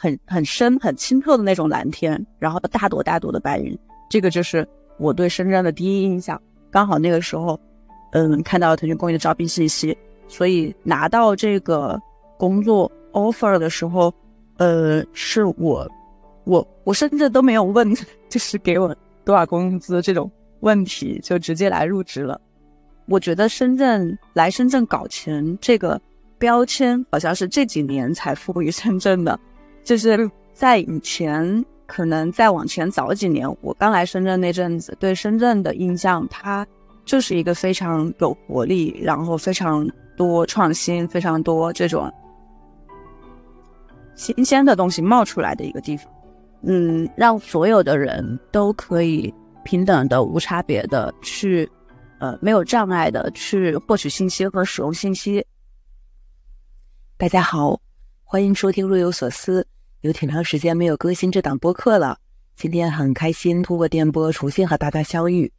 很很深很清澈的那种蓝天，然后大朵大朵的白云，这个就是我对深圳的第一印象。刚好那个时候，嗯，看到腾讯公益的招聘信息，所以拿到这个工作 offer 的时候，呃，是我我我甚至都没有问，就是给我多少工资这种问题，就直接来入职了。我觉得深圳来深圳搞钱这个标签，好像是这几年才赋予深圳的。就是在以前，可能再往前早几年，我刚来深圳那阵子，对深圳的印象，它就是一个非常有活力，然后非常多创新、非常多这种新鲜的东西冒出来的一个地方。嗯，让所有的人都可以平等的、无差别的去。呃，没有障碍的去获取信息和使用信息。大家好，欢迎收听若有所思。有挺长时间没有更新这档播客了，今天很开心通过电波重新和大家相遇。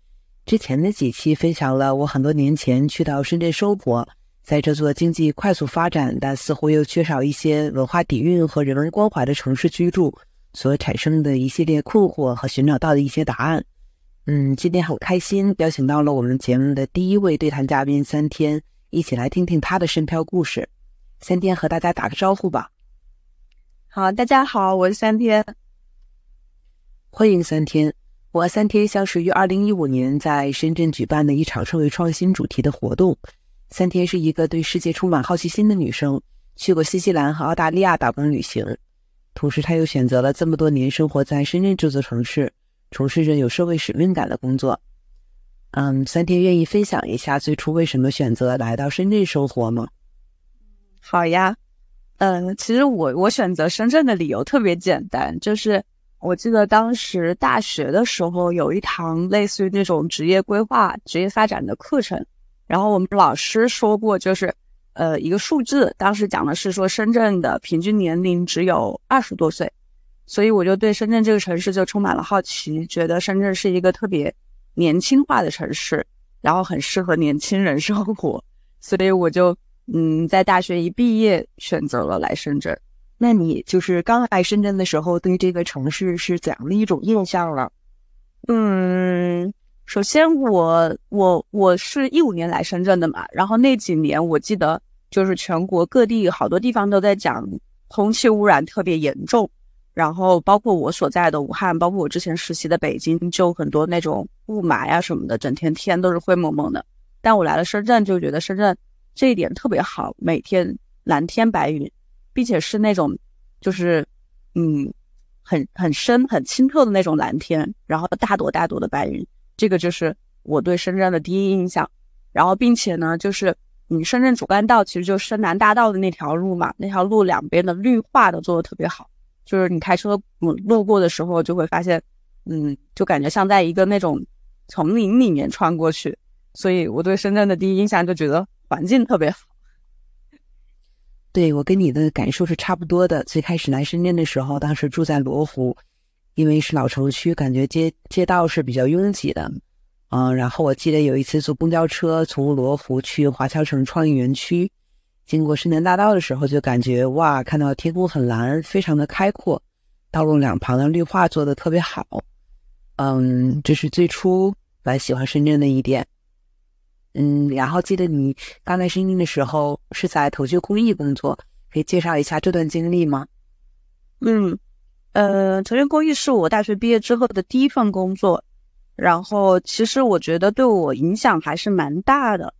之前的几期分享了我很多年前去到深圳生活，在这座经济快速发展但似乎又缺少一些文化底蕴和人文关怀的城市居住所产生的一系列困惑和寻找到的一些答案。嗯，今天很开心，邀请到了我们节目的第一位对谈嘉宾三天，一起来听听他的深漂故事。三天和大家打个招呼吧。好，大家好，我是三天，欢迎三天。我和三天相识于二零一五年在深圳举办的一场社会创新主题的活动。三天是一个对世界充满好奇心的女生，去过新西兰和澳大利亚打工旅行，同时她又选择了这么多年生活在深圳这座城市。从事着有社会使命感的工作，嗯，三天愿意分享一下最初为什么选择来到深圳生活吗？好呀，嗯，其实我我选择深圳的理由特别简单，就是我记得当时大学的时候有一堂类似于那种职业规划、职业发展的课程，然后我们老师说过，就是呃一个数字，当时讲的是说深圳的平均年龄只有二十多岁。所以我就对深圳这个城市就充满了好奇，觉得深圳是一个特别年轻化的城市，然后很适合年轻人生活，所以我就嗯在大学一毕业选择了来深圳。那你就是刚来深圳的时候，对这个城市是怎样的一种印象了？嗯，首先我我我是一五年来深圳的嘛，然后那几年我记得就是全国各地好多地方都在讲空气污染特别严重。然后包括我所在的武汉，包括我之前实习的北京，就很多那种雾霾啊什么的，整天天都是灰蒙蒙的。但我来了深圳，就觉得深圳这一点特别好，每天蓝天白云，并且是那种就是嗯很很深很清澈的那种蓝天，然后大朵大朵的白云，这个就是我对深圳的第一印象。然后并且呢，就是你深圳主干道其实就深南大道的那条路嘛，那条路两边的绿化都做的特别好。就是你开车嗯路过的时候，就会发现，嗯，就感觉像在一个那种丛林里面穿过去，所以我对深圳的第一印象就觉得环境特别好。对我跟你的感受是差不多的。最开始来深圳的时候，当时住在罗湖，因为是老城区，感觉街街道是比较拥挤的，嗯，然后我记得有一次坐公交车从罗湖去华侨城创意园区。经过深南大道的时候，就感觉哇，看到天空很蓝，非常的开阔，道路两旁的绿化做的特别好。嗯，这是最初蛮喜欢深圳的一点。嗯，然后记得你刚来深圳的时候是在腾讯公益工作，可以介绍一下这段经历吗？嗯，呃，腾讯公益是我大学毕业之后的第一份工作，然后其实我觉得对我影响还是蛮大的。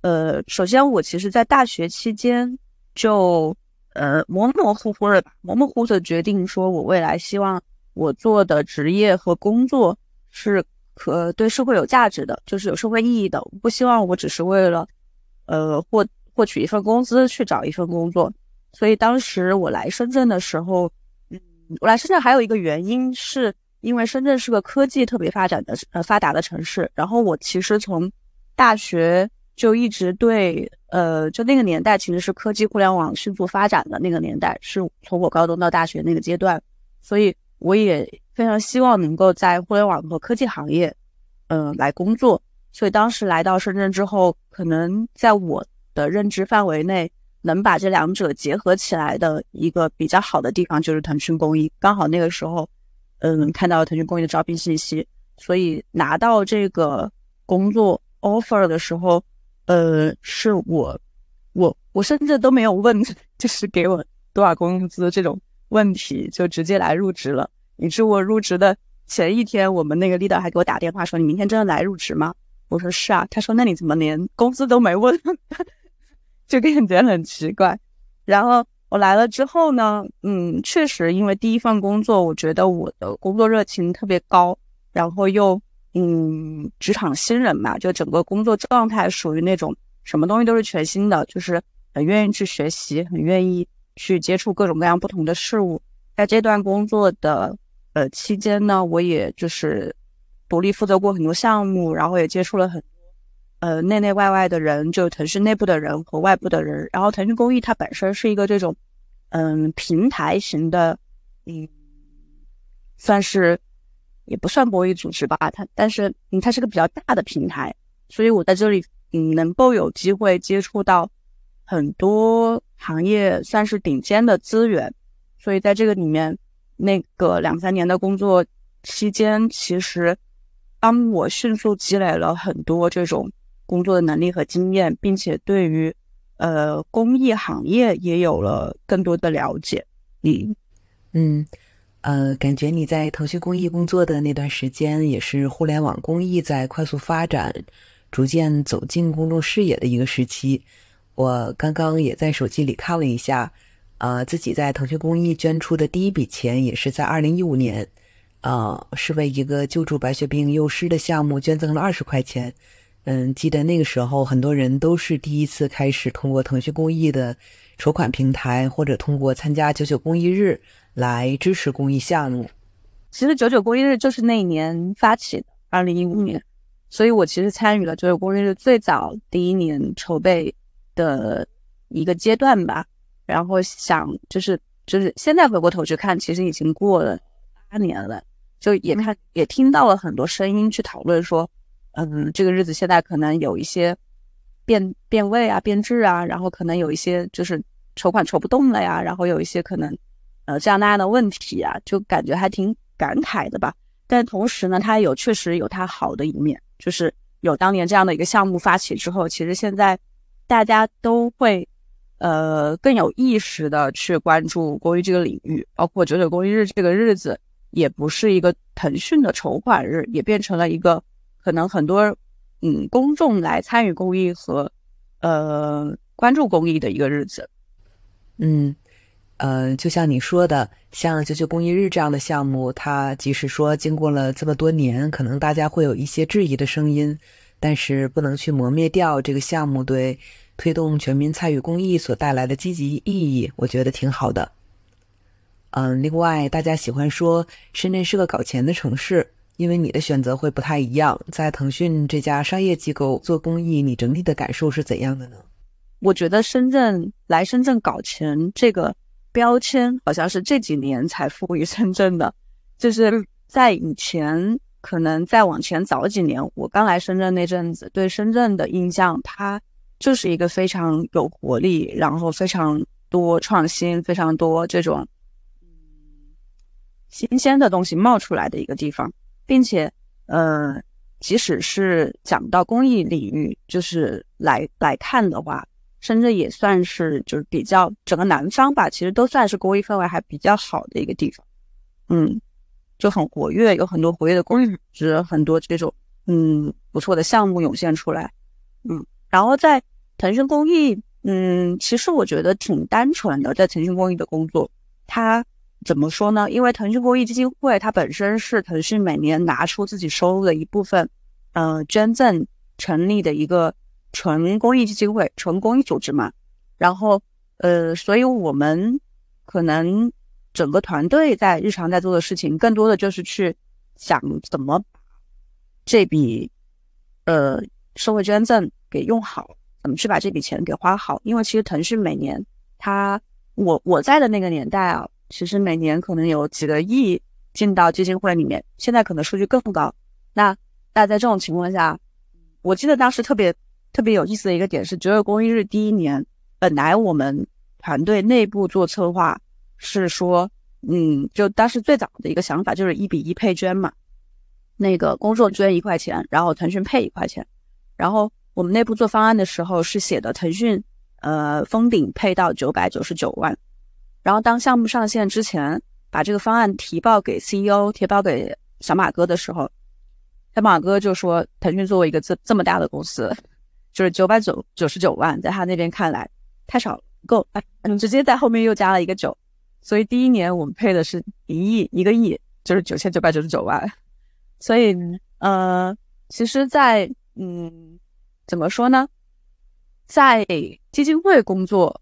呃，首先我其实，在大学期间就呃模模糊糊的吧，模模糊糊的决定说，我未来希望我做的职业和工作是可对社会有价值的，就是有社会意义的。我不希望我只是为了呃获获取一份工资去找一份工作。所以当时我来深圳的时候，嗯，我来深圳还有一个原因，是因为深圳是个科技特别发展的呃发达的城市。然后我其实从大学。就一直对，呃，就那个年代其实是科技互联网迅速发展的那个年代，是从我高中到大学那个阶段，所以我也非常希望能够在互联网和科技行业，嗯，来工作。所以当时来到深圳之后，可能在我的认知范围内，能把这两者结合起来的一个比较好的地方，就是腾讯公益。刚好那个时候，嗯，看到腾讯公益的招聘信息，所以拿到这个工作 offer 的时候，呃，是我，我，我甚至都没有问，就是给我多少工资这种问题，就直接来入职了。以致我入职的前一天，我们那个 leader 还给我打电话说：“你明天真的来入职吗？”我说是啊，他说那你怎么连工资都没问，就感觉很奇怪。然后我来了之后呢，嗯，确实因为第一份工作，我觉得我的工作热情特别高，然后又嗯，职场新人嘛，就整个工作状态属于那种什么东西都是全新的，就是很愿意去学习，很愿意去接触各种各样不同的事物。在这段工作的呃期间呢，我也就是。独立负责过很多项目，然后也接触了很多呃内内外外的人，就腾讯内部的人和外部的人。然后腾讯公益它本身是一个这种嗯平台型的，嗯，算是也不算博弈组织吧，它但是嗯它是个比较大的平台，所以我在这里嗯能够有机会接触到很多行业算是顶尖的资源，所以在这个里面那个两三年的工作期间，其实。帮我迅速积累了很多这种工作的能力和经验，并且对于呃公益行业也有了更多的了解。嗯嗯呃，感觉你在腾讯公益工作的那段时间，也是互联网公益在快速发展、逐渐走进公众视野的一个时期。我刚刚也在手机里看了一下，呃，自己在腾讯公益捐出的第一笔钱，也是在二零一五年。啊，是为一个救助白血病幼师的项目捐赠了二十块钱。嗯，记得那个时候，很多人都是第一次开始通过腾讯公益的筹款平台，或者通过参加九九公益日来支持公益项目。其实九九公益日就是那一年发起的，二零一五年，所以我其实参与了九九公益日最早第一年筹备的一个阶段吧。然后想，就是就是现在回过头去看，其实已经过了八年了。就也看也听到了很多声音去讨论说，嗯，这个日子现在可能有一些变变味啊、变质啊，然后可能有一些就是筹款筹不动了呀，然后有一些可能呃这样那样的问题啊，就感觉还挺感慨的吧。但同时呢，它有确实有它好的一面，就是有当年这样的一个项目发起之后，其实现在大家都会呃更有意识的去关注公益这个领域，包括九九公益日这个日子。也不是一个腾讯的筹款日，也变成了一个可能很多嗯公众来参与公益和呃关注公益的一个日子。嗯，呃，就像你说的，像九九公益日这样的项目，它即使说经过了这么多年，可能大家会有一些质疑的声音，但是不能去磨灭掉这个项目对推动全民参与公益所带来的积极意义，我觉得挺好的。嗯，另外，大家喜欢说深圳是个搞钱的城市，因为你的选择会不太一样。在腾讯这家商业机构做公益，你整体的感受是怎样的呢？我觉得深圳来深圳搞钱这个标签，好像是这几年才赋予深圳的。就是在以前，可能再往前早几年，我刚来深圳那阵子，对深圳的印象，它就是一个非常有活力，然后非常多创新，非常多这种。新鲜的东西冒出来的一个地方，并且，呃，即使是讲到公益领域，就是来来看的话，深圳也算是就是比较整个南方吧，其实都算是公益氛围还比较好的一个地方。嗯，就很活跃，有很多活跃的公益组织，很多这种嗯不错的项目涌现出来。嗯，然后在腾讯公益，嗯，其实我觉得挺单纯的，在腾讯公益的工作，它。怎么说呢？因为腾讯公益基金会它本身是腾讯每年拿出自己收入的一部分，呃，捐赠成立的一个纯公益基金会、纯公益组织嘛。然后，呃，所以我们可能整个团队在日常在做的事情，更多的就是去想怎么这笔呃社会捐赠给用好，怎么去把这笔钱给花好。因为其实腾讯每年它，我我在的那个年代啊。其实每年可能有几个亿进到基金会里面，现在可能数据更高。那那在这种情况下，我记得当时特别特别有意思的一个点是，九九公益日第一年，本来我们团队内部做策划是说，嗯，就当时最早的一个想法就是一比一配捐嘛，那个公众捐一块钱，然后腾讯配一块钱，然后我们内部做方案的时候是写的腾讯呃封顶配到九百九十九万，然后当项目上线之前，把这个方案提报给 CEO，提报给小马哥的时候，小马哥就说，腾讯作为一个这这么大的公司，就是九百九九十九万，在他那边看来。太少了，不够，嗯，直接在后面又加了一个九，所以第一年我们配的是一亿一个亿，就是九千九百九十九万。所以，呃，其实，在嗯，怎么说呢，在基金会工作，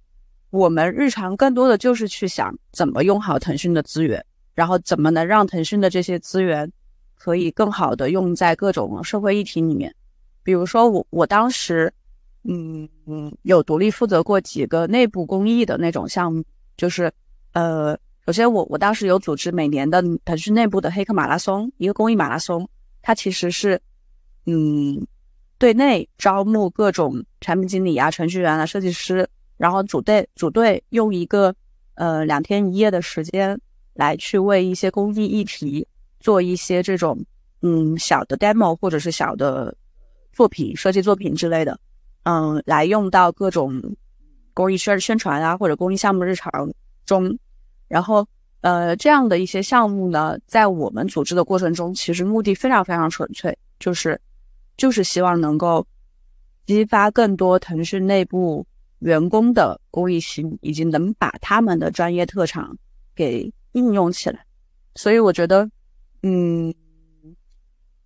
我们日常更多的就是去想怎么用好腾讯的资源，然后怎么能让腾讯的这些资源可以更好的用在各种社会议题里面。比如说，我我当时。嗯嗯，有独立负责过几个内部公益的那种项目，就是呃，首先我我当时有组织每年的腾讯内部的黑客马拉松，一个公益马拉松，它其实是嗯，对内招募各种产品经理啊、程序员啊、设计师，然后组队组队用一个呃两天一夜的时间来去为一些公益议题做一些这种嗯小的 demo 或者是小的作品设计作品之类的。嗯，来用到各种公益宣宣传啊，或者公益项目日常中，然后呃，这样的一些项目呢，在我们组织的过程中，其实目的非常非常纯粹，就是就是希望能够激发更多腾讯内部员工的公益心，以及能把他们的专业特长给应用起来。所以我觉得，嗯，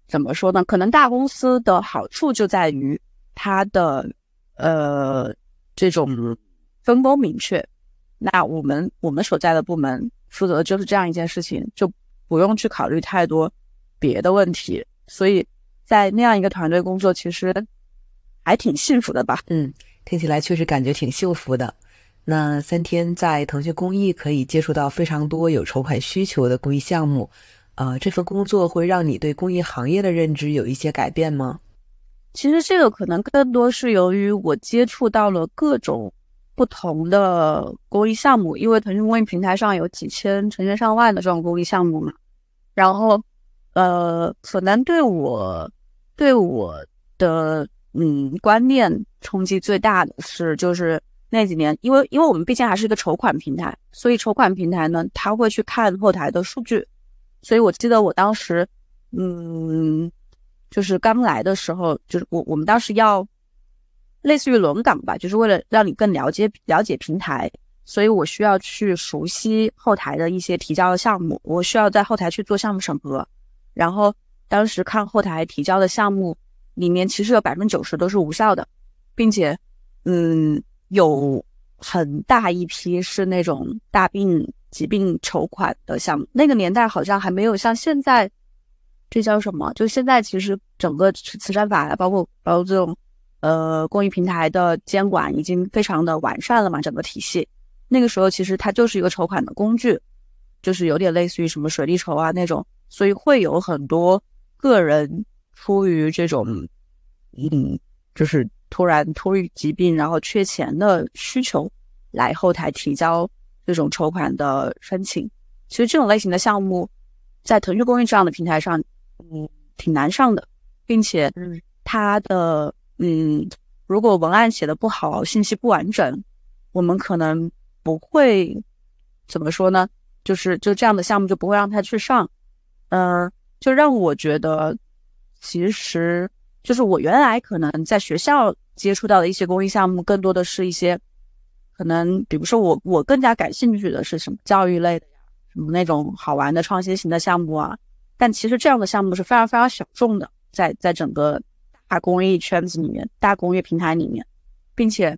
怎么说呢？可能大公司的好处就在于。他的呃这种分工明确，那我们我们所在的部门负责的就是这样一件事情，就不用去考虑太多别的问题。所以在那样一个团队工作，其实还挺幸福的吧？嗯，听起来确实感觉挺幸福的。那三天在腾讯公益可以接触到非常多有筹款需求的公益项目，呃，这份工作会让你对公益行业的认知有一些改变吗？其实这个可能更多是由于我接触到了各种不同的公益项目，因为腾讯公益平台上有几千、成千上万的这种公益项目嘛。然后，呃，可能对我对我的嗯观念冲击最大的是，就是那几年，因为因为我们毕竟还是一个筹款平台，所以筹款平台呢，他会去看后台的数据。所以我记得我当时，嗯。就是刚来的时候，就是我我们当时要类似于轮岗吧，就是为了让你更了解了解平台，所以我需要去熟悉后台的一些提交的项目，我需要在后台去做项目审核。然后当时看后台提交的项目里面，其实有百分之九十都是无效的，并且嗯，有很大一批是那种大病疾病筹款的项目，那个年代好像还没有像现在。这叫什么？就现在其实整个慈善法，包括包括这种呃公益平台的监管已经非常的完善了嘛，整个体系。那个时候其实它就是一个筹款的工具，就是有点类似于什么水利筹啊那种，所以会有很多个人出于这种嗯，就是突然突遇疾病然后缺钱的需求，来后台提交这种筹款的申请。其实这种类型的项目，在腾讯公益这样的平台上。嗯，挺难上的，并且，嗯，它的，嗯，如果文案写的不好，信息不完整，我们可能不会怎么说呢？就是就这样的项目就不会让他去上，嗯，就让我觉得，其实就是我原来可能在学校接触到的一些公益项目，更多的是一些可能，比如说我我更加感兴趣的是什么教育类的呀，什么那种好玩的创新型的项目啊。但其实这样的项目是非常非常小众的，在在整个大公益圈子里面、大公益平台里面，并且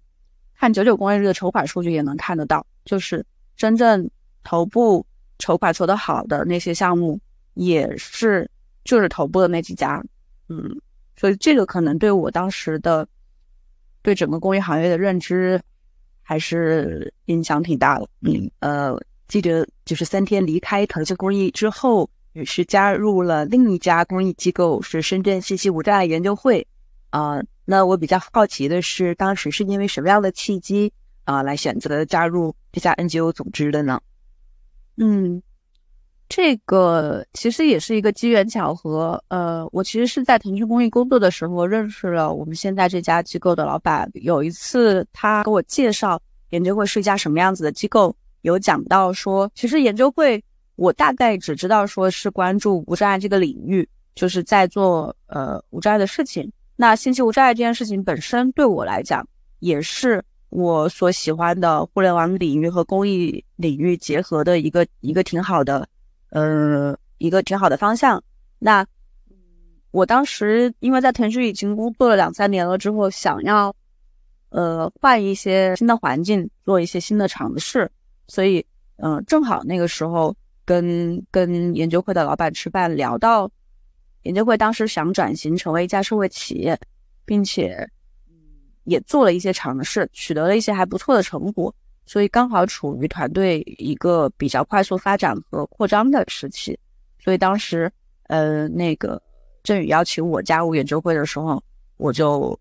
看九九公益日的筹款数据也能看得到，就是真正头部筹款筹得好的那些项目，也是就是头部的那几家，嗯，所以这个可能对我当时的对整个公益行业的认知还是影响挺大的。嗯，呃，记得就是三天离开腾讯公益之后。也是加入了另一家公益机构，是深圳信息无障碍研究会。啊，那我比较好奇的是，当时是因为什么样的契机，啊来选择加入这家 NGO 组织的呢？嗯，这个其实也是一个机缘巧合。呃，我其实是在腾讯公益工作的时候认识了我们现在这家机构的老板。有一次他给我介绍研究会是一家什么样子的机构，有讲到说，其实研究会我大概只知道说是关注无障碍这个领域，就是在做呃无障碍的事情。那信息无障碍这件事情本身对我来讲也是。我所喜欢的互联网领域和公益领域结合的一个一个挺好的，呃，一个挺好的方向。那我当时因为在腾讯已经工作了两三年了之后，想要呃换一些新的环境，做一些新的尝试，所以嗯，正好那个时候跟跟研究会的老板吃饭，聊到研究会当时想转型成为一家社会企业，并且。也做了一些尝试，取得了一些还不错的成果，所以刚好处于团队一个比较快速发展和扩张的时期，所以当时，呃，那个振宇邀请我加入研究会的时候，我就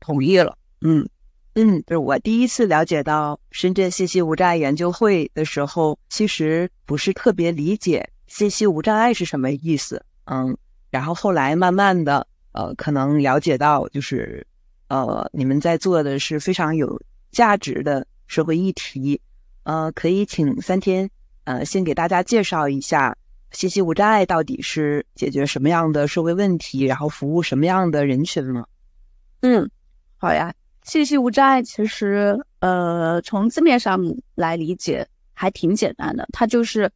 同意了。嗯嗯，就是我第一次了解到深圳信息无障碍研究会的时候，其实不是特别理解信息无障碍是什么意思。嗯，然后后来慢慢的，呃，可能了解到就是。呃，你们在做的是非常有价值的社会议题，呃，可以请三天，呃，先给大家介绍一下信息无障碍到底是解决什么样的社会问题，然后服务什么样的人群吗？嗯，好呀，信息无障碍其实，呃，从字面上来理解还挺简单的，它就是，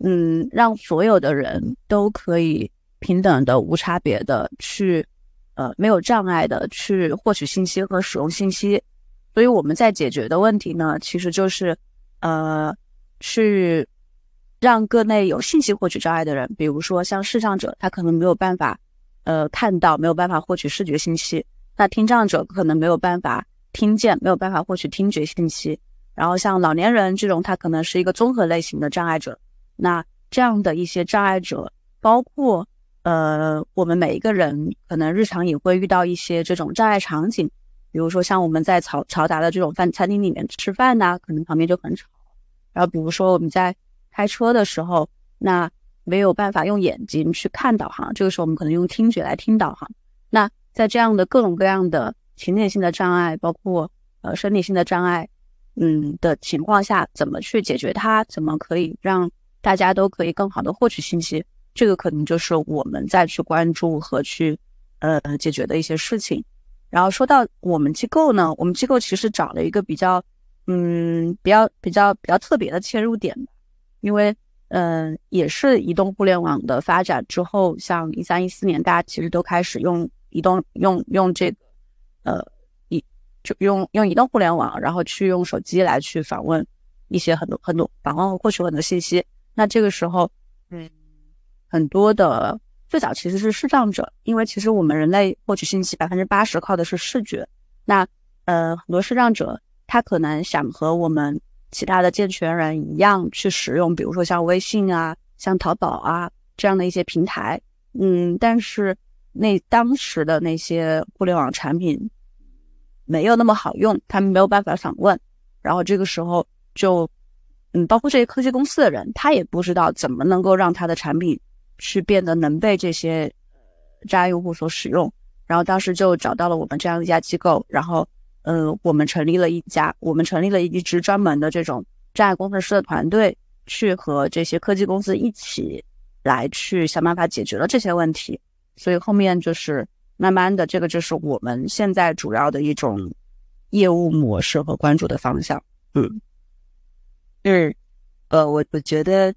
嗯，让所有的人都可以平等的、无差别的去。呃，没有障碍的去获取信息和使用信息，所以我们在解决的问题呢，其实就是，呃，去让各类有信息获取障碍的人，比如说像视障者，他可能没有办法，呃，看到，没有办法获取视觉信息；那听障者可能没有办法听见，没有办法获取听觉信息。然后像老年人这种，他可能是一个综合类型的障碍者。那这样的一些障碍者，包括。呃，我们每一个人可能日常也会遇到一些这种障碍场景，比如说像我们在嘈嘈杂的这种饭餐厅里面吃饭呐，可能旁边就很吵。然后比如说我们在开车的时候，那没有办法用眼睛去看导航，这个时候我们可能用听觉来听导航。那在这样的各种各样的情景性的障碍，包括呃生理性的障碍，嗯的情况下，怎么去解决它？怎么可以让大家都可以更好的获取信息？这个可能就是我们再去关注和去呃解决的一些事情。然后说到我们机构呢，我们机构其实找了一个比较嗯比较比较比较特别的切入点，因为嗯也是移动互联网的发展之后，像一三一四年，大家其实都开始用移动用用这个呃移就用用移动互联网，然后去用手机来去访问一些很多很多访问获取很多信息。那这个时候嗯。很多的最早其实是视障者，因为其实我们人类获取信息百分之八十靠的是视觉。那呃，很多视障者他可能想和我们其他的健全人一样去使用，比如说像微信啊、像淘宝啊这样的一些平台。嗯，但是那当时的那些互联网产品没有那么好用，他们没有办法访问。然后这个时候就嗯，包括这些科技公司的人，他也不知道怎么能够让他的产品。去变得能被这些障碍用户所使用，然后当时就找到了我们这样一家机构，然后，呃，我们成立了一家，我们成立了一支专门的这种障碍工程师的团队，去和这些科技公司一起来去想办法解决了这些问题。所以后面就是慢慢的，这个就是我们现在主要的一种业务模式和关注的方向。嗯，嗯，呃，我我觉得。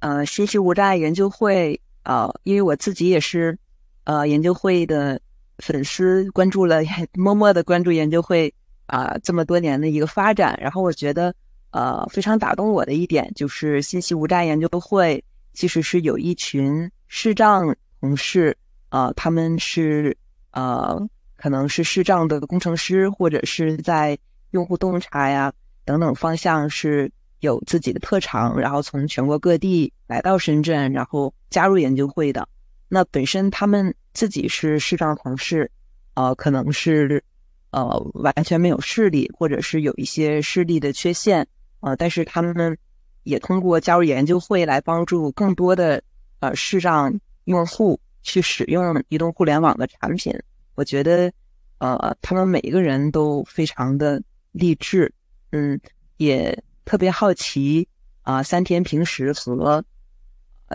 呃，信息无障碍研究会，呃，因为我自己也是，呃，研究会的粉丝，关注了，默默的关注研究会啊，这么多年的一个发展。然后我觉得，呃，非常打动我的一点就是，信息无障碍研究会其实是有一群视障同事，呃，他们是呃，可能是视障的工程师，或者是在用户洞察呀等等方向是。有自己的特长，然后从全国各地来到深圳，然后加入研究会的。那本身他们自己是视障同事，呃，可能是呃完全没有视力，或者是有一些视力的缺陷，呃，但是他们也通过加入研究会来帮助更多的呃视障用户去使用移动互联网的产品。我觉得，呃，他们每一个人都非常的励志，嗯，也特别好奇啊，三天平时和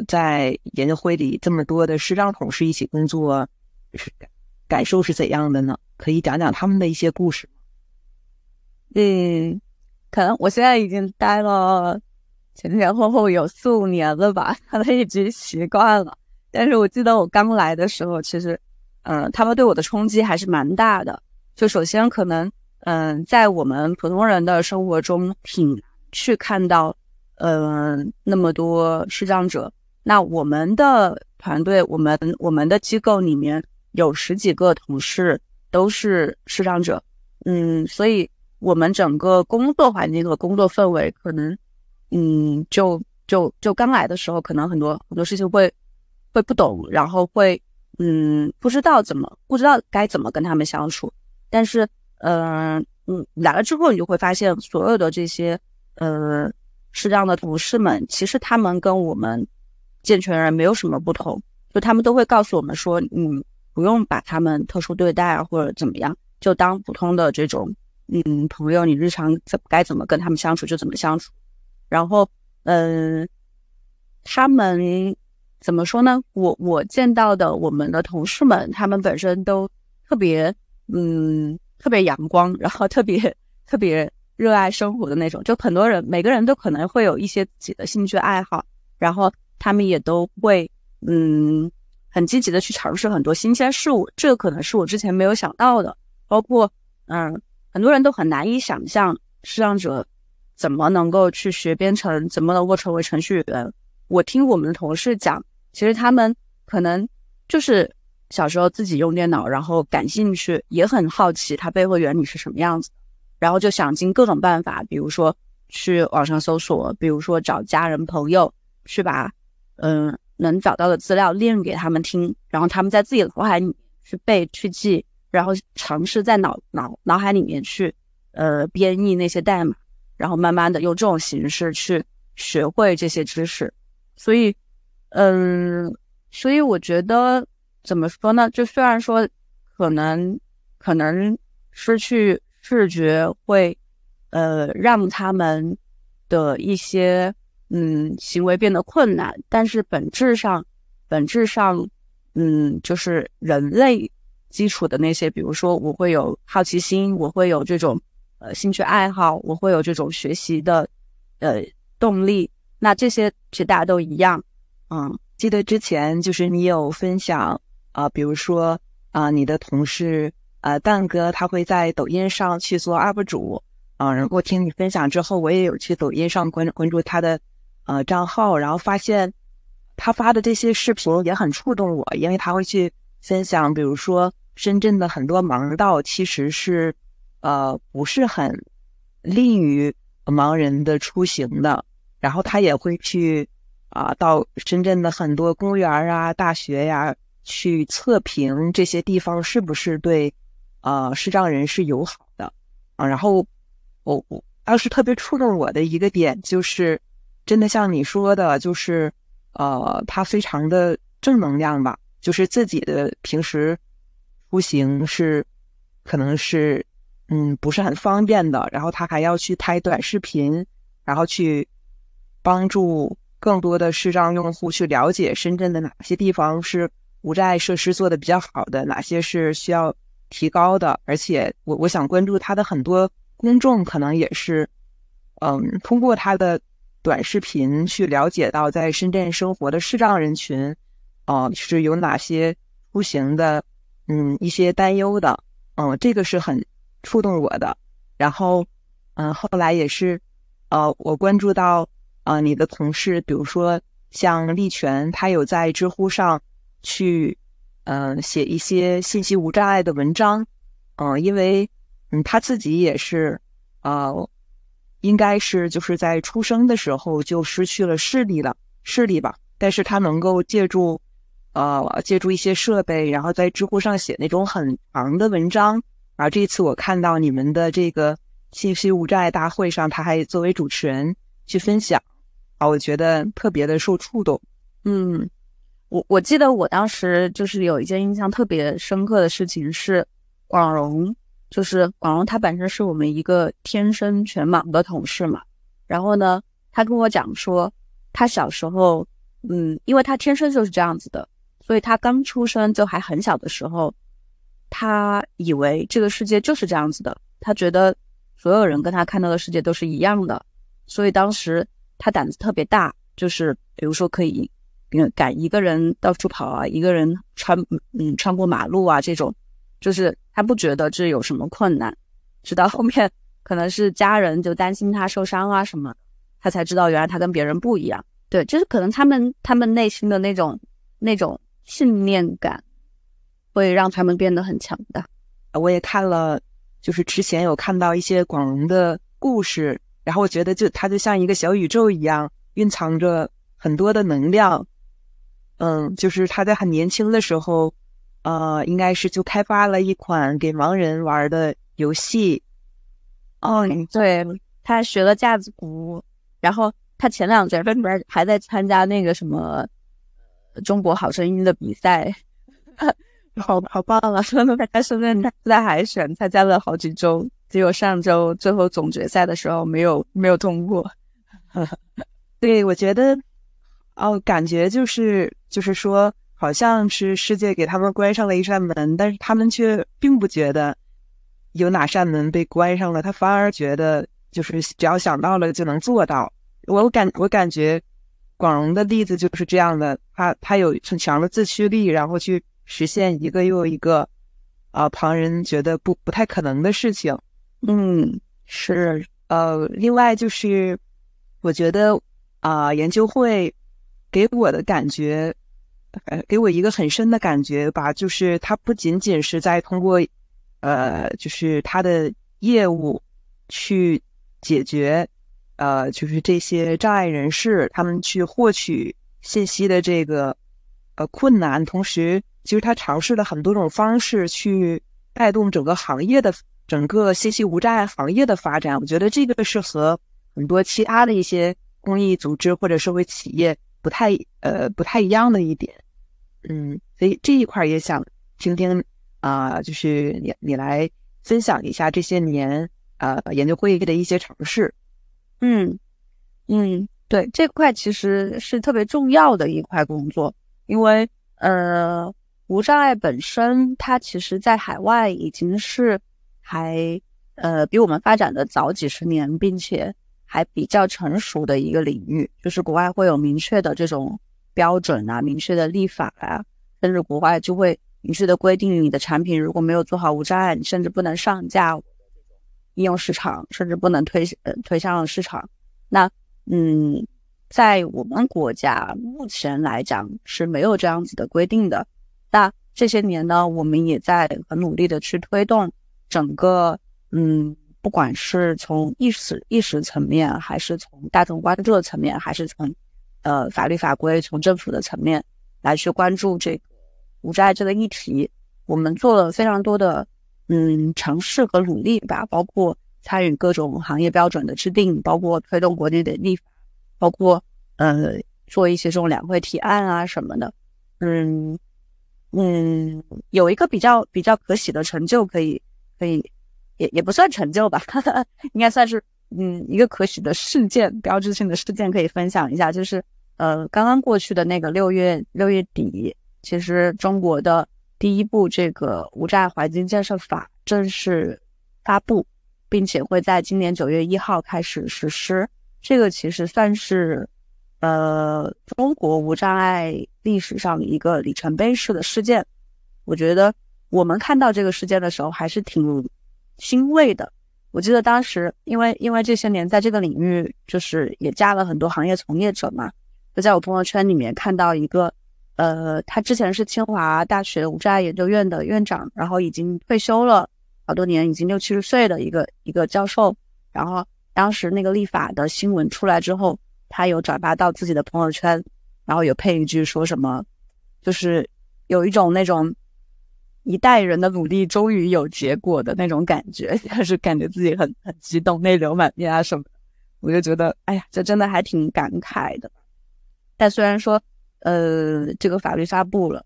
在研究会里这么多的师长同事一起工作，是感受是怎样的呢？可以讲讲他们的一些故事吗？嗯，可能我现在已经待了前前后后有四五年了吧，可能已经习惯了。但是我记得我刚来的时候，其实，嗯，他们对我的冲击还是蛮大的。就首先可能，嗯，在我们普通人的生活中，挺去看到，嗯，那么多视障者。那我们的团队，我们我们的机构里面有十几个同事都是视障者，嗯，所以我们整个工作环境和工作氛围可能，嗯，就就就刚来的时候，可能很多很多事情会会不懂，然后会嗯不知道怎么不知道该怎么跟他们相处，但是嗯嗯来了之后，你就会发现所有的这些呃视障的同事们，其实他们跟我们。健全人没有什么不同，就他们都会告诉我们说，嗯，不用把他们特殊对待啊或者怎么样，就当普通的这种，嗯，朋友，你日常怎该怎么跟他们相处就怎么相处。然后，嗯，他们怎么说呢？我我见到的我们的同事们，他们本身都特别，嗯，特别阳光，然后特别特别热爱生活的那种。就很多人，每个人都可能会有一些自己的兴趣爱好，然后。他们也都会，嗯，很积极的去尝试很多新鲜事物，这个可能是我之前没有想到的。包括，嗯，很多人都很难以想象视障者怎么能够去学编程，怎么能够成为程序员。我听我们的同事讲，其实他们可能就是小时候自己用电脑，然后感兴趣，也很好奇它背后原理是什么样子，然后就想尽各种办法，比如说去网上搜索，比如说找家人朋友去把。嗯，能找到的资料念给他们听，然后他们在自己脑海里去背、去记，然后尝试在脑脑脑海里面去呃编译那些代码，然后慢慢的用这种形式去学会这些知识。所以，嗯，所以我觉得怎么说呢？就虽然说可能可能失去视觉会呃让他们的一些。嗯，行为变得困难，但是本质上，本质上，嗯，就是人类基础的那些，比如说我会有好奇心，我会有这种呃兴趣爱好，我会有这种学习的呃动力，那这些其实大家都一样。嗯，记得之前就是你有分享啊，比如说啊，你的同事呃，蛋哥他会在抖音上去做 UP 主啊，然后听你分享之后，我也有去抖音上关关注他的。呃，账号，然后发现他发的这些视频也很触动我，因为他会去分享，比如说深圳的很多盲道其实是呃不是很利于盲人的出行的，然后他也会去啊到深圳的很多公园啊、大学呀去测评这些地方是不是对呃视障人士友好的啊，然后我我当时特别触动我的一个点就是。真的像你说的，就是，呃，他非常的正能量吧，就是自己的平时出行是，可能是，嗯，不是很方便的，然后他还要去拍短视频，然后去帮助更多的视障用户去了解深圳的哪些地方是无障碍设施做的比较好的，哪些是需要提高的，而且我我想关注他的很多公众，可能也是，嗯，通过他的。短视频去了解到在深圳生活的视障人群，啊，是有哪些出行的，嗯，一些担忧的，嗯，这个是很触动我的。然后，嗯，后来也是，呃，我关注到，啊，你的同事，比如说像立全，他有在知乎上去，嗯，写一些信息无障碍的文章，嗯，因为，嗯，他自己也是，啊。应该是就是在出生的时候就失去了视力了，视力吧。但是他能够借助，呃，借助一些设备，然后在知乎上写那种很长的文章，然后这一次我看到你们的这个信息无障碍大会上，他还作为主持人去分享，啊，我觉得特别的受触动。嗯，我我记得我当时就是有一件印象特别深刻的事情是，广荣，就是广荣他本身是我们一个天生全盲的同事嘛，然后呢，他跟我讲说，他小时候，嗯，因为他天生就是这样子的。所以他刚出生就还很小的时候，他以为这个世界就是这样子的，他觉得所有人跟他看到的世界都是一样的，所以当时他胆子特别大，就是比如说可以，敢一个人到处跑啊，一个人穿，嗯，穿过马路啊，这种，就是他不觉得这有什么困难，直到后面可能是家人就担心他受伤啊什么，他才知道原来他跟别人不一样。对，就是可能他们他们内心的那种那种。信念感会让他们变得很强大。我也看了，就是之前有看到一些广荣的故事，然后我觉得就他就像一个小宇宙一样，蕴藏着很多的能量。嗯，就是他在很年轻的时候，呃，应该是就开发了一款给盲人玩的游戏。哦，对，他学了架子鼓，然后他前两天还在参加那个什么。中国好声音的比赛，好好棒啊！他顺便在海选参加了好几周，结果上周最后总决赛的时候没有没有通过。对，我觉得哦，感觉就是就是说，好像是世界给他们关上了一扇门，但是他们却并不觉得有哪扇门被关上了，他反而觉得就是只要想到了就能做到。我感我感觉。广荣的例子就是这样的，他他有很强的自驱力，然后去实现一个又一个啊旁人觉得不不太可能的事情。嗯，是呃，另外就是我觉得啊研究会给我的感觉，呃，给我一个很深的感觉吧，就是他不仅仅是在通过呃就是他的业务去解决。呃，就是这些障碍人士，他们去获取信息的这个呃困难，同时，其实他尝试了很多种方式去带动整个行业的整个信息无障碍行业的发展。我觉得这个是和很多其他的一些公益组织或者社会企业不太呃不太一样的一点。嗯，所以这一块也想听听啊，就是你你来分享一下这些年呃研究会议的一些尝试。嗯嗯，对，这块其实是特别重要的一块工作，因为呃，无障碍本身它其实在海外已经是还呃比我们发展的早几十年，并且还比较成熟的一个领域，就是国外会有明确的这种标准啊，明确的立法啊，甚至国外就会明确的规定，你的产品如果没有做好无障碍，你甚至不能上架。应用市场甚至不能推呃推向市场，那嗯，在我们国家目前来讲是没有这样子的规定的。那这些年呢，我们也在很努力的去推动整个嗯，不管是从意识意识层面，还是从大众关注的层面，还是从呃法律法规、从政府的层面来去关注这个无债这个议题，我们做了非常多的。嗯，尝试和努力吧，包括参与各种行业标准的制定，包括推动国内的立法，包括呃做一些这种两会提案啊什么的。嗯嗯，有一个比较比较可喜的成就，可以可以也也不算成就吧，应该算是嗯一个可喜的事件，标志性的事件可以分享一下，就是呃刚刚过去的那个六月六月底，其实中国的。第一部这个无债环境建设法正式发布，并且会在今年九月一号开始实施。这个其实算是呃中国无障碍历史上一个里程碑式的事件。我觉得我们看到这个事件的时候还是挺欣慰的。我记得当时因为因为这些年在这个领域就是也加了很多行业从业者嘛，就在我朋友圈里面看到一个。呃，他之前是清华大学无障碍研究院的院长，然后已经退休了好多年，已经六七十岁的一个一个教授。然后当时那个立法的新闻出来之后，他有转发到自己的朋友圈，然后有配一句说什么，就是有一种那种一代人的努力终于有结果的那种感觉，就是感觉自己很很激动，泪流满面啊什么的。我就觉得，哎呀，这真的还挺感慨的。但虽然说，呃，这个法律发布了，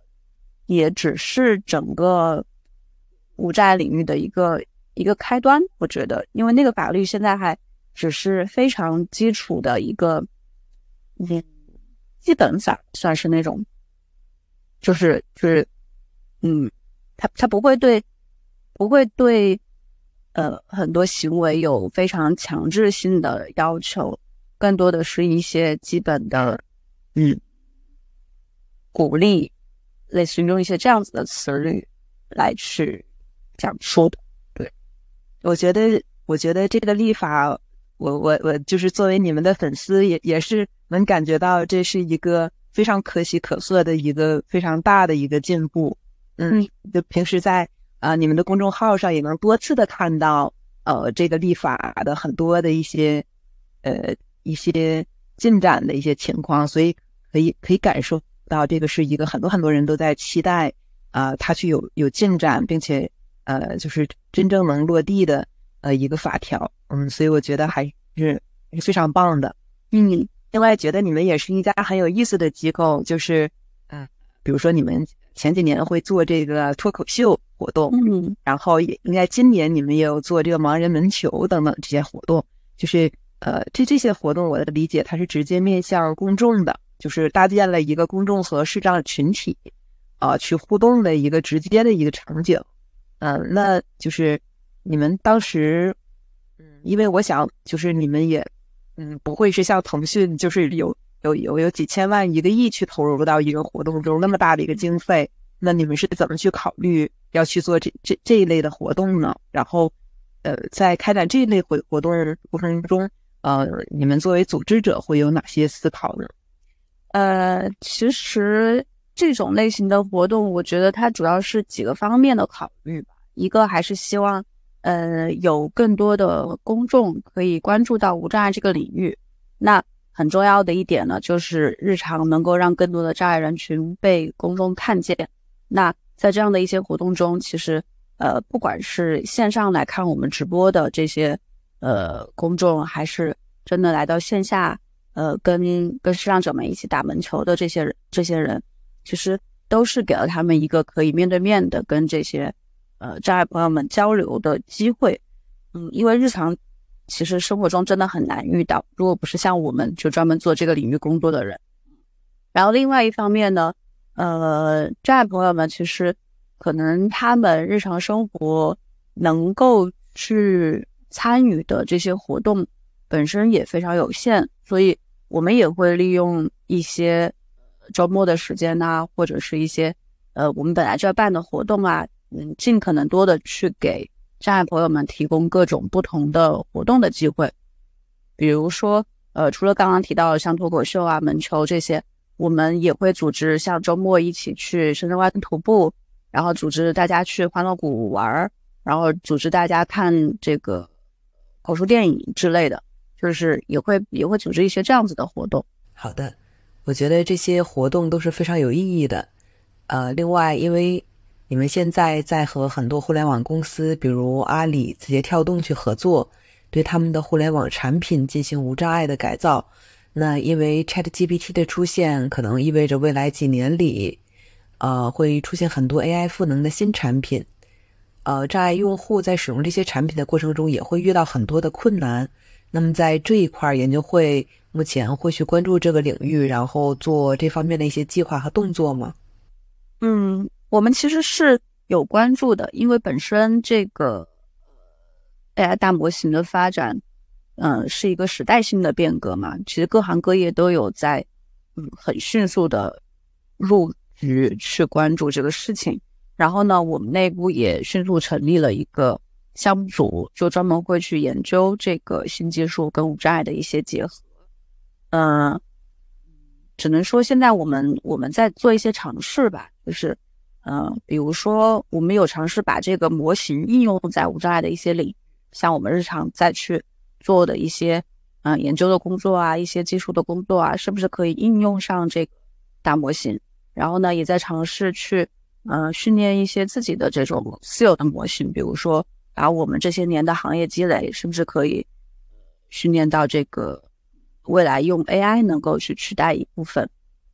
也只是整个无债领域的一个一个开端。我觉得，因为那个法律现在还只是非常基础的一个，嗯，基本法，算是那种，就是就是，嗯，他他不会对，不会对。呃，很多行为有非常强制性的要求，更多的是一些基本的，嗯，鼓励，类似于用一些这样子的词语来去讲说的。对，我觉得，我觉得这个立法，我我我就是作为你们的粉丝，也也是能感觉到这是一个非常可喜可贺的一个非常大的一个进步。嗯，就平时在。啊，你们的公众号上也能多次的看到，呃，这个立法的很多的一些，呃，一些进展的一些情况，所以可以可以感受到这个是一个很多很多人都在期待啊，它去有有进展，并且呃，就是真正能落地的呃一个法条，嗯，所以我觉得还是是非常棒的。嗯，另外觉得你们也是一家很有意思的机构，就是嗯，比如说你们。前几年会做这个脱口秀活动，嗯，然后也应该今年你们也有做这个盲人门球等等这些活动，就是呃，这这些活动我的理解，它是直接面向公众的，就是搭建了一个公众和视障群体啊去互动的一个直接的一个场景，嗯，那就是你们当时，嗯，因为我想就是你们也，嗯，不会是像腾讯就是有。有有有几千万、一个亿去投入到一个活动中，那么大的一个经费，那你们是怎么去考虑要去做这这这一类的活动呢？然后，呃，在开展这一类活活动过程中，呃，你们作为组织者会有哪些思考呢？呃，其实这种类型的活动，我觉得它主要是几个方面的考虑吧。一个还是希望，呃，有更多的公众可以关注到无障碍这个领域。那很重要的一点呢，就是日常能够让更多的障碍人群被公众看见。那在这样的一些活动中，其实呃，不管是线上来看我们直播的这些呃公众，还是真的来到线下呃跟跟视障者们一起打门球的这些人，这些人其实都是给了他们一个可以面对面的跟这些呃障碍朋友们交流的机会。嗯，因为日常。其实生活中真的很难遇到，如果不是像我们就专门做这个领域工作的人。然后另外一方面呢，呃，障碍朋友们其实可能他们日常生活能够去参与的这些活动本身也非常有限，所以我们也会利用一些周末的时间呐，或者是一些呃我们本来就要办的活动啊，嗯，尽可能多的去给。障碍朋友们提供各种不同的活动的机会，比如说，呃，除了刚刚提到的像脱口秀啊、门球这些，我们也会组织像周末一起去深圳湾徒步，然后组织大家去欢乐谷玩儿，然后组织大家看这个口述电影之类的，就是也会也会组织一些这样子的活动。好的，我觉得这些活动都是非常有意义的。呃，另外，因为你们现在在和很多互联网公司，比如阿里、字节跳动去合作，对他们的互联网产品进行无障碍的改造。那因为 ChatGPT 的出现，可能意味着未来几年里，呃，会出现很多 AI 赋能的新产品。呃，障碍用户在使用这些产品的过程中，也会遇到很多的困难。那么在这一块，研究会目前会去关注这个领域，然后做这方面的一些计划和动作吗？嗯。我们其实是有关注的，因为本身这个 AI 大模型的发展，嗯，是一个时代性的变革嘛。其实各行各业都有在，嗯，很迅速的入局去关注这个事情。然后呢，我们内部也迅速成立了一个项目组，就专门会去研究这个新技术跟无障碍的一些结合。嗯，只能说现在我们我们在做一些尝试吧，就是。嗯，比如说，我们有尝试把这个模型应用在无障碍的一些领，像我们日常再去做的一些嗯研究的工作啊，一些技术的工作啊，是不是可以应用上这个大模型？然后呢，也在尝试去呃，训练一些自己的这种私有的模型，比如说把我们这些年的行业积累，是不是可以训练到这个未来用 AI 能够去取代一部分？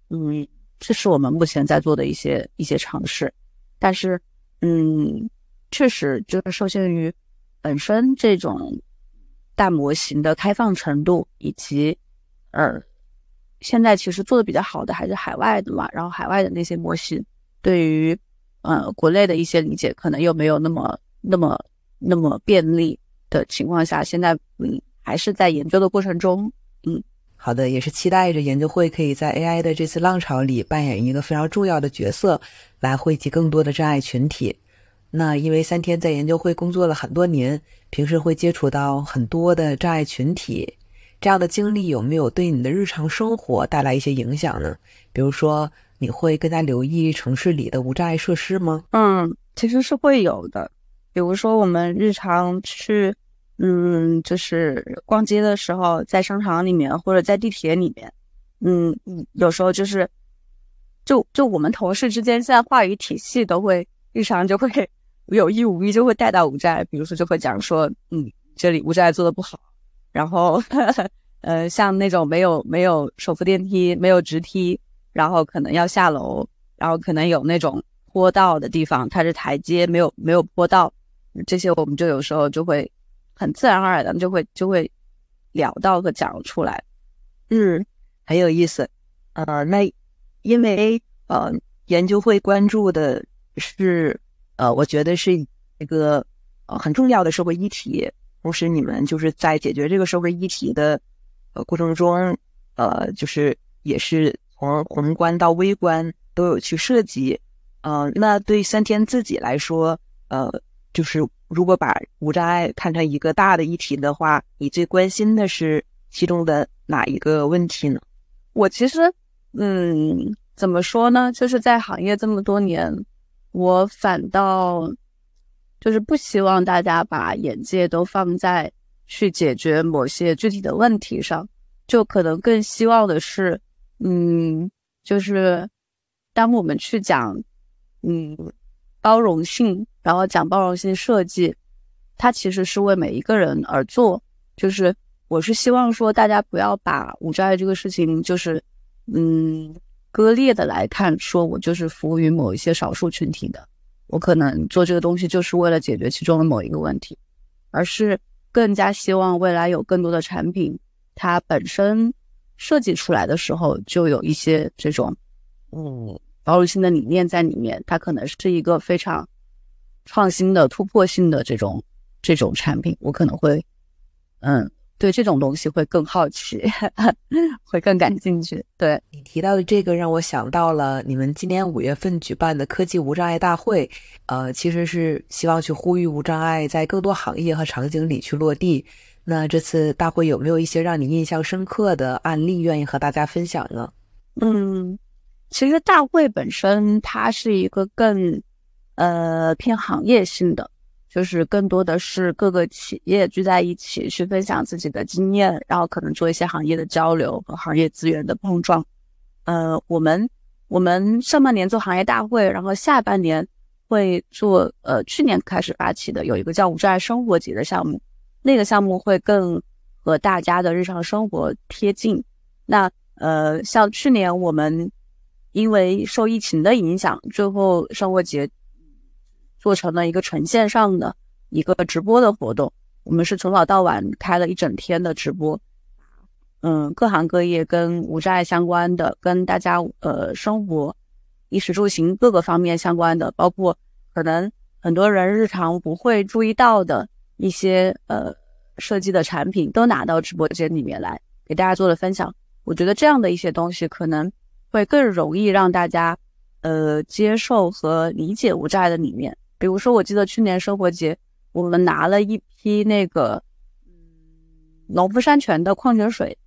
嗯，这是我们目前在做的一些一些尝试，但是，嗯，确实就是受限于本身这种大模型的开放程度，以及呃，现在其实做的比较好的还是海外的嘛，然后海外的那些模型对于呃国内的一些理解可能又没有那么那么那么便利的情况下，现在嗯还是在研究的过程中，嗯。好的，也是期待着研究会可以在 AI 的这次浪潮里扮演一个非常重要的角色，来惠及更多的障碍群体。那因为三天在研究会工作了很多年，平时会接触到很多的障碍群体，这样的经历有没有对你的日常生活带来一些影响呢？比如说，你会更加留意城市里的无障碍设施吗？嗯，其实是会有的。比如说，我们日常去。嗯，就是逛街的时候，在商场里面或者在地铁里面，嗯，有时候就是，就就我们同事之间，现在话语体系都会日常就会有意无意就会带到无债，比如说就会讲说，嗯，这里无债做的不好，然后呃，像那种没有没有手扶电梯、没有直梯，然后可能要下楼，然后可能有那种坡道的地方，它是台阶，没有没有坡道，这些我们就有时候就会。很自然而然的就会就会聊到和讲出来，嗯，很有意思。呃，那因为呃研究会关注的是呃，我觉得是一个呃很重要的社会议题，同时你们就是在解决这个社会议题的呃过程中，呃，就是也是从宏观到微观都有去涉及。嗯，那对三天自己来说，呃，就是。如果把无障碍看成一个大的议题的话，你最关心的是其中的哪一个问题呢？我其实，嗯，怎么说呢？就是在行业这么多年，我反倒就是不希望大家把眼界都放在去解决某些具体的问题上，就可能更希望的是，嗯，就是当我们去讲，嗯。包容性，然后讲包容性设计，它其实是为每一个人而做。就是我是希望说，大家不要把无障碍这个事情，就是嗯割裂的来看，说我就是服务于某一些少数群体的，我可能做这个东西就是为了解决其中的某一个问题，而是更加希望未来有更多的产品，它本身设计出来的时候就有一些这种嗯。包容性的理念在里面，它可能是一个非常创新的、突破性的这种这种产品。我可能会，嗯，对这种东西会更好奇，会更感兴趣。对你提到的这个，让我想到了你们今年五月份举办的科技无障碍大会，呃，其实是希望去呼吁无障碍在更多行业和场景里去落地。那这次大会有没有一些让你印象深刻的案例，愿意和大家分享呢？嗯。其实大会本身它是一个更，呃偏行业性的，就是更多的是各个企业聚在一起去分享自己的经验，然后可能做一些行业的交流和行业资源的碰撞。呃，我们我们上半年做行业大会，然后下半年会做呃去年开始发起的有一个叫无障碍生活节的项目，那个项目会更和大家的日常生活贴近。那呃像去年我们。因为受疫情的影响，最后生活节做成了一个纯线上的一个直播的活动。我们是从早到晚开了一整天的直播，嗯，各行各业跟无障碍相关的，跟大家呃生活衣食住行各个方面相关的，包括可能很多人日常不会注意到的一些呃设计的产品，都拿到直播间里面来给大家做了分享。我觉得这样的一些东西可能。会更容易让大家，呃，接受和理解无债的理念。比如说，我记得去年生活节，我们拿了一批那个，嗯，农夫山泉的矿泉水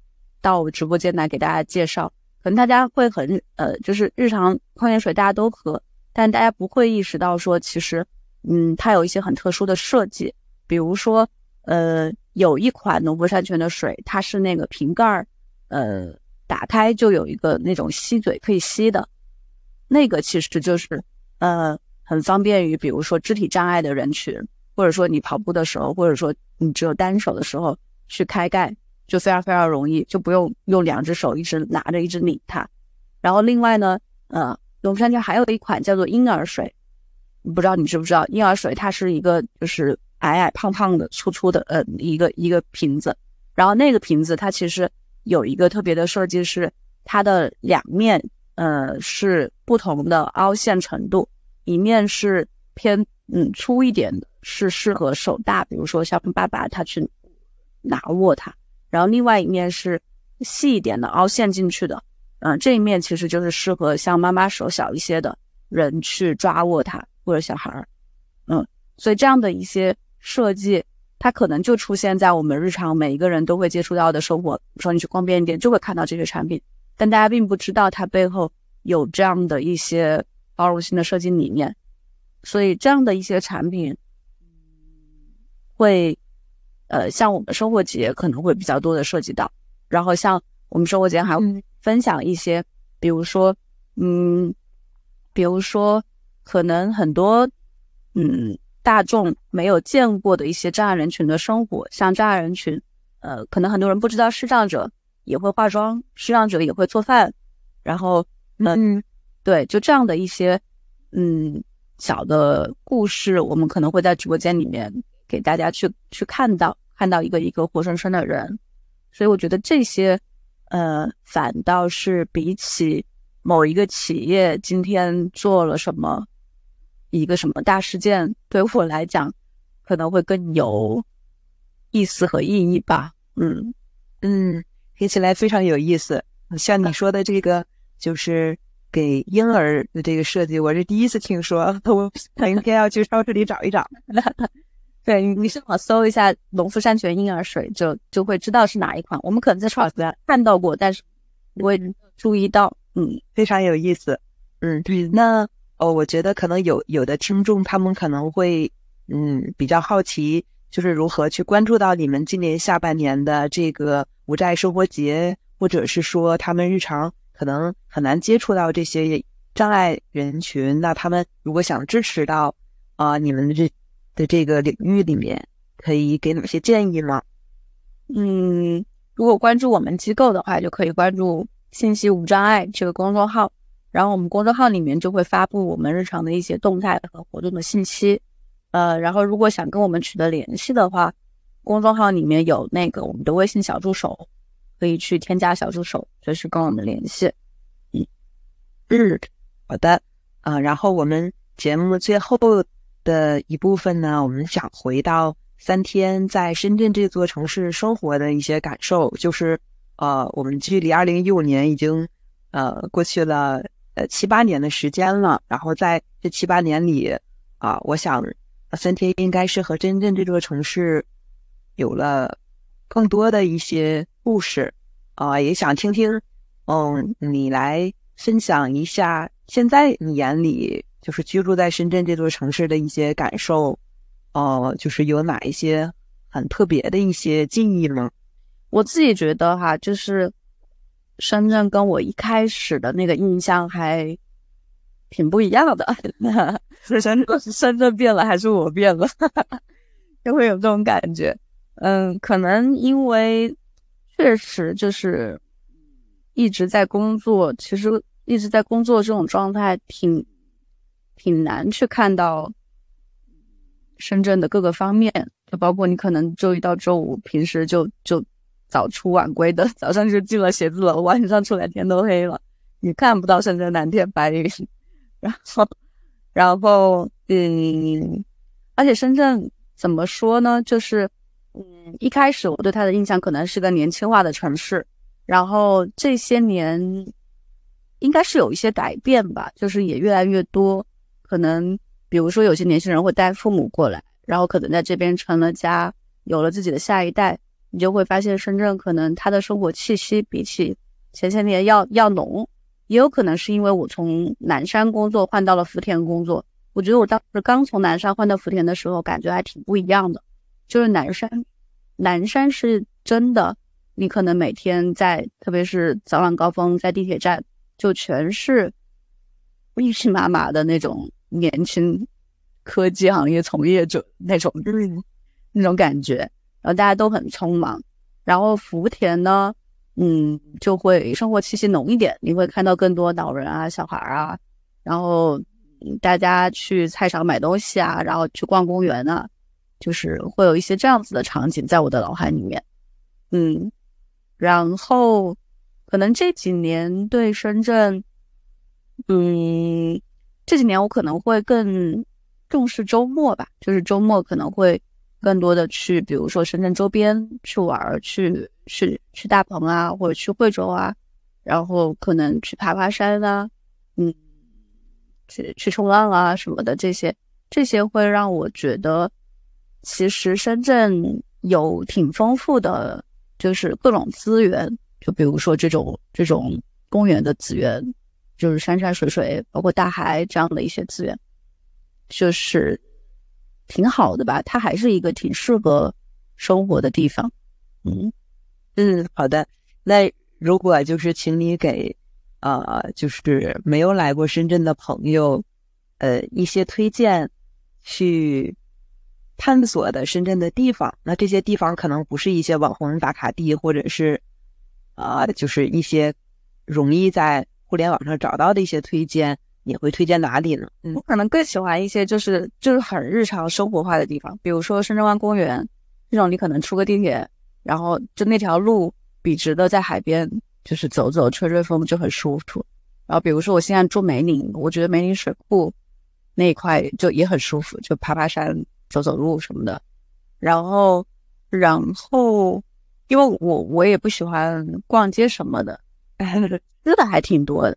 到我直播间来给大家介绍。可能大家会很，呃，就是日常矿泉水大家都喝，但大家不会意识到说，其实，嗯，它有一些很特殊的设计。比如说，呃，有一款农夫山泉的水，它是那个瓶盖儿，呃。打开就有一个那种吸嘴可以吸的，那个其实就是呃，很方便于比如说肢体障碍的人群，或者说你跑步的时候，或者说你只有单手的时候去开盖，就非常非常容易，就不用用两只手一直拿着一直拧它。然后另外呢，呃，农夫山泉还有一款叫做婴儿水，不知道你知不知道？婴儿水它是一个就是矮矮胖胖的、粗粗的呃一个一个瓶子，然后那个瓶子它其实有一个特别的设计是它的两面。呃，是不同的凹陷程度，一面是偏嗯粗一点的，是适合手大，比如说像爸爸他去拿握它，然后另外一面是细一点的凹陷进去的，嗯，这一面其实就是适合像妈妈手小一些的人去抓握它，或者小孩儿，嗯，所以这样的一些设计，它可能就出现在我们日常每一个人都会接触到的生活，比如说你去逛便利店就会看到这些产品。但大家并不知道它背后有这样的一些包容性的设计理念，所以这样的一些产品会，呃，像我们生活节可能会比较多的涉及到，然后像我们生活节还会分享一些，比如说，嗯，比如说可能很多嗯大众没有见过的一些障碍人群的生活，像障碍人群，呃，可能很多人不知道视障者。也会化妆，视障者也会做饭，然后，嗯，对，就这样的一些，嗯，小的故事，我们可能会在直播间里面给大家去去看到，看到一个一个活生生的人，所以我觉得这些，呃，反倒是比起某一个企业今天做了什么一个什么大事件，对我来讲，可能会更有意思和意义吧，嗯嗯。听起来非常有意思，像你说的这个，就是给婴儿的这个设计，我是第一次听说，我应该要去超市里找一找。对你上网搜一下“农夫山泉婴儿水”，就就会知道是哪一款。我们可能在超市看到过，但是不会注意到。嗯，非常有意思。嗯，对。那哦，我觉得可能有有的听众他们可能会嗯比较好奇，就是如何去关注到你们今年下半年的这个。无债生活节，或者是说他们日常可能很难接触到这些障碍人群，那他们如果想支持到啊你们的这的这个领域里面，可以给哪些建议吗？嗯，如果关注我们机构的话，就可以关注“信息无障碍”这个公众号，然后我们公众号里面就会发布我们日常的一些动态和活动的信息。呃，然后如果想跟我们取得联系的话，公众号里面有那个我们的微信小助手，可以去添加小助手，随时跟我们联系。嗯，嗯，好的，啊，然后我们节目最后的一部分呢，我们想回到三天在深圳这座城市生活的一些感受，就是呃，我们距离二零一五年已经呃过去了呃七八年的时间了，然后在这七八年里啊，我想三天应该是和深圳这座城市。有了更多的一些故事啊，也想听听，嗯，你来分享一下现在你眼里就是居住在深圳这座城市的一些感受，哦，就是有哪一些很特别的一些记忆呢？我自己觉得哈，就是深圳跟我一开始的那个印象还挺不一样的，是深圳深圳变了还是我变了？就会有这种感觉。嗯，可能因为确实就是一直在工作，其实一直在工作这种状态挺挺难去看到深圳的各个方面，就包括你可能周一到周五平时就就早出晚归的，早上就进了写字楼，晚上出来天都黑了，你看不到深圳蓝天白云，然后然后嗯，而且深圳怎么说呢，就是。嗯，一开始我对他的印象可能是个年轻化的城市，然后这些年应该是有一些改变吧，就是也越来越多，可能比如说有些年轻人会带父母过来，然后可能在这边成了家，有了自己的下一代，你就会发现深圳可能它的生活气息比起前些年要要浓，也有可能是因为我从南山工作换到了福田工作，我觉得我当时刚从南山换到福田的时候，感觉还挺不一样的。就是南山，南山是真的，你可能每天在，特别是早晚高峰，在地铁站，就全是密密麻麻的那种年轻科技行业从业者那种那种感觉，然后大家都很匆忙。然后福田呢，嗯，就会生活气息浓一点，你会看到更多老人啊、小孩啊，然后大家去菜场买东西啊，然后去逛公园啊，就是会有一些这样子的场景在我的脑海里面，嗯，然后可能这几年对深圳，嗯，这几年我可能会更重视周末吧，就是周末可能会。更多的去，比如说深圳周边去玩，去去去大鹏啊，或者去惠州啊，然后可能去爬爬山啊，嗯，去去冲浪啊什么的，这些这些会让我觉得，其实深圳有挺丰富的，就是各种资源，就比如说这种这种公园的资源，就是山山水水，包括大海这样的一些资源，就是。挺好的吧，它还是一个挺适合生活的地方。嗯嗯，好的。那如果就是请你给呃，就是没有来过深圳的朋友，呃，一些推荐去探索的深圳的地方，那这些地方可能不是一些网红打卡地，或者是啊，就是一些容易在互联网上找到的一些推荐。你会推荐哪里呢？嗯我可能更喜欢一些就是就是很日常生活化的地方，比如说深圳湾公园这种，你可能出个地铁，然后就那条路笔直的在海边，就是走走吹吹风就很舒服。然后比如说我现在住梅岭，我觉得梅岭水库那一块就也很舒服，就爬爬山、走走路什么的。然后然后因为我我也不喜欢逛街什么的，吃的还挺多的。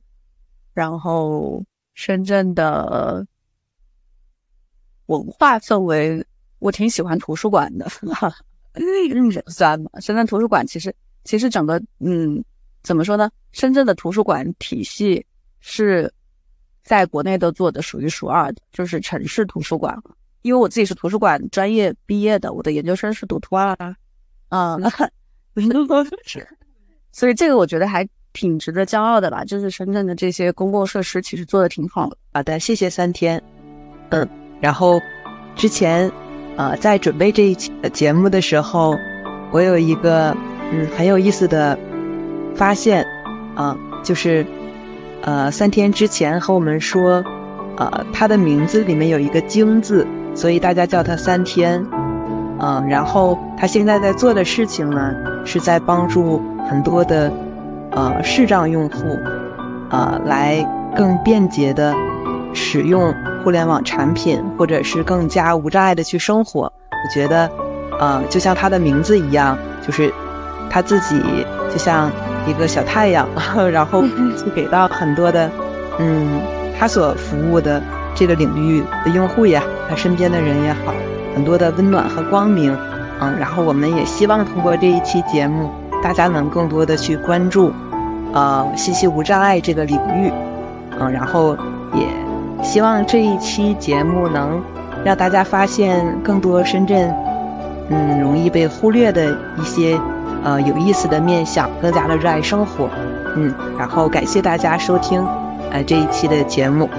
然后。深圳的文化氛围，我挺喜欢图书馆的，算吗？深圳图书馆其实，其实整个，嗯，怎么说呢？深圳的图书馆体系是在国内都做的数一数二的，就是城市图书馆。因为我自己是图书馆专业毕业的，我的研究生是读图二啊，啊，所以这个我觉得还。挺值得骄傲的吧，就是深圳的这些公共设施其实做的挺好的。好的，谢谢三天。嗯，然后之前呃在准备这一期节目的时候，我有一个嗯很有意思的发现啊，就是呃三天之前和我们说，呃他的名字里面有一个京字，所以大家叫他三天。嗯，然后他现在在做的事情呢，是在帮助很多的。呃，视障用户，呃，来更便捷的使用互联网产品，或者是更加无障碍的去生活。我觉得，呃，就像他的名字一样，就是他自己就像一个小太阳，然后去给到很多的，嗯，他所服务的这个领域的用户也好，他身边的人也好，很多的温暖和光明。嗯，然后我们也希望通过这一期节目。大家能更多的去关注，呃，信息无障碍这个领域，嗯，然后也希望这一期节目能让大家发现更多深圳，嗯，容易被忽略的一些，呃，有意思的面相，更加的热爱生活，嗯，然后感谢大家收听，呃，这一期的节目。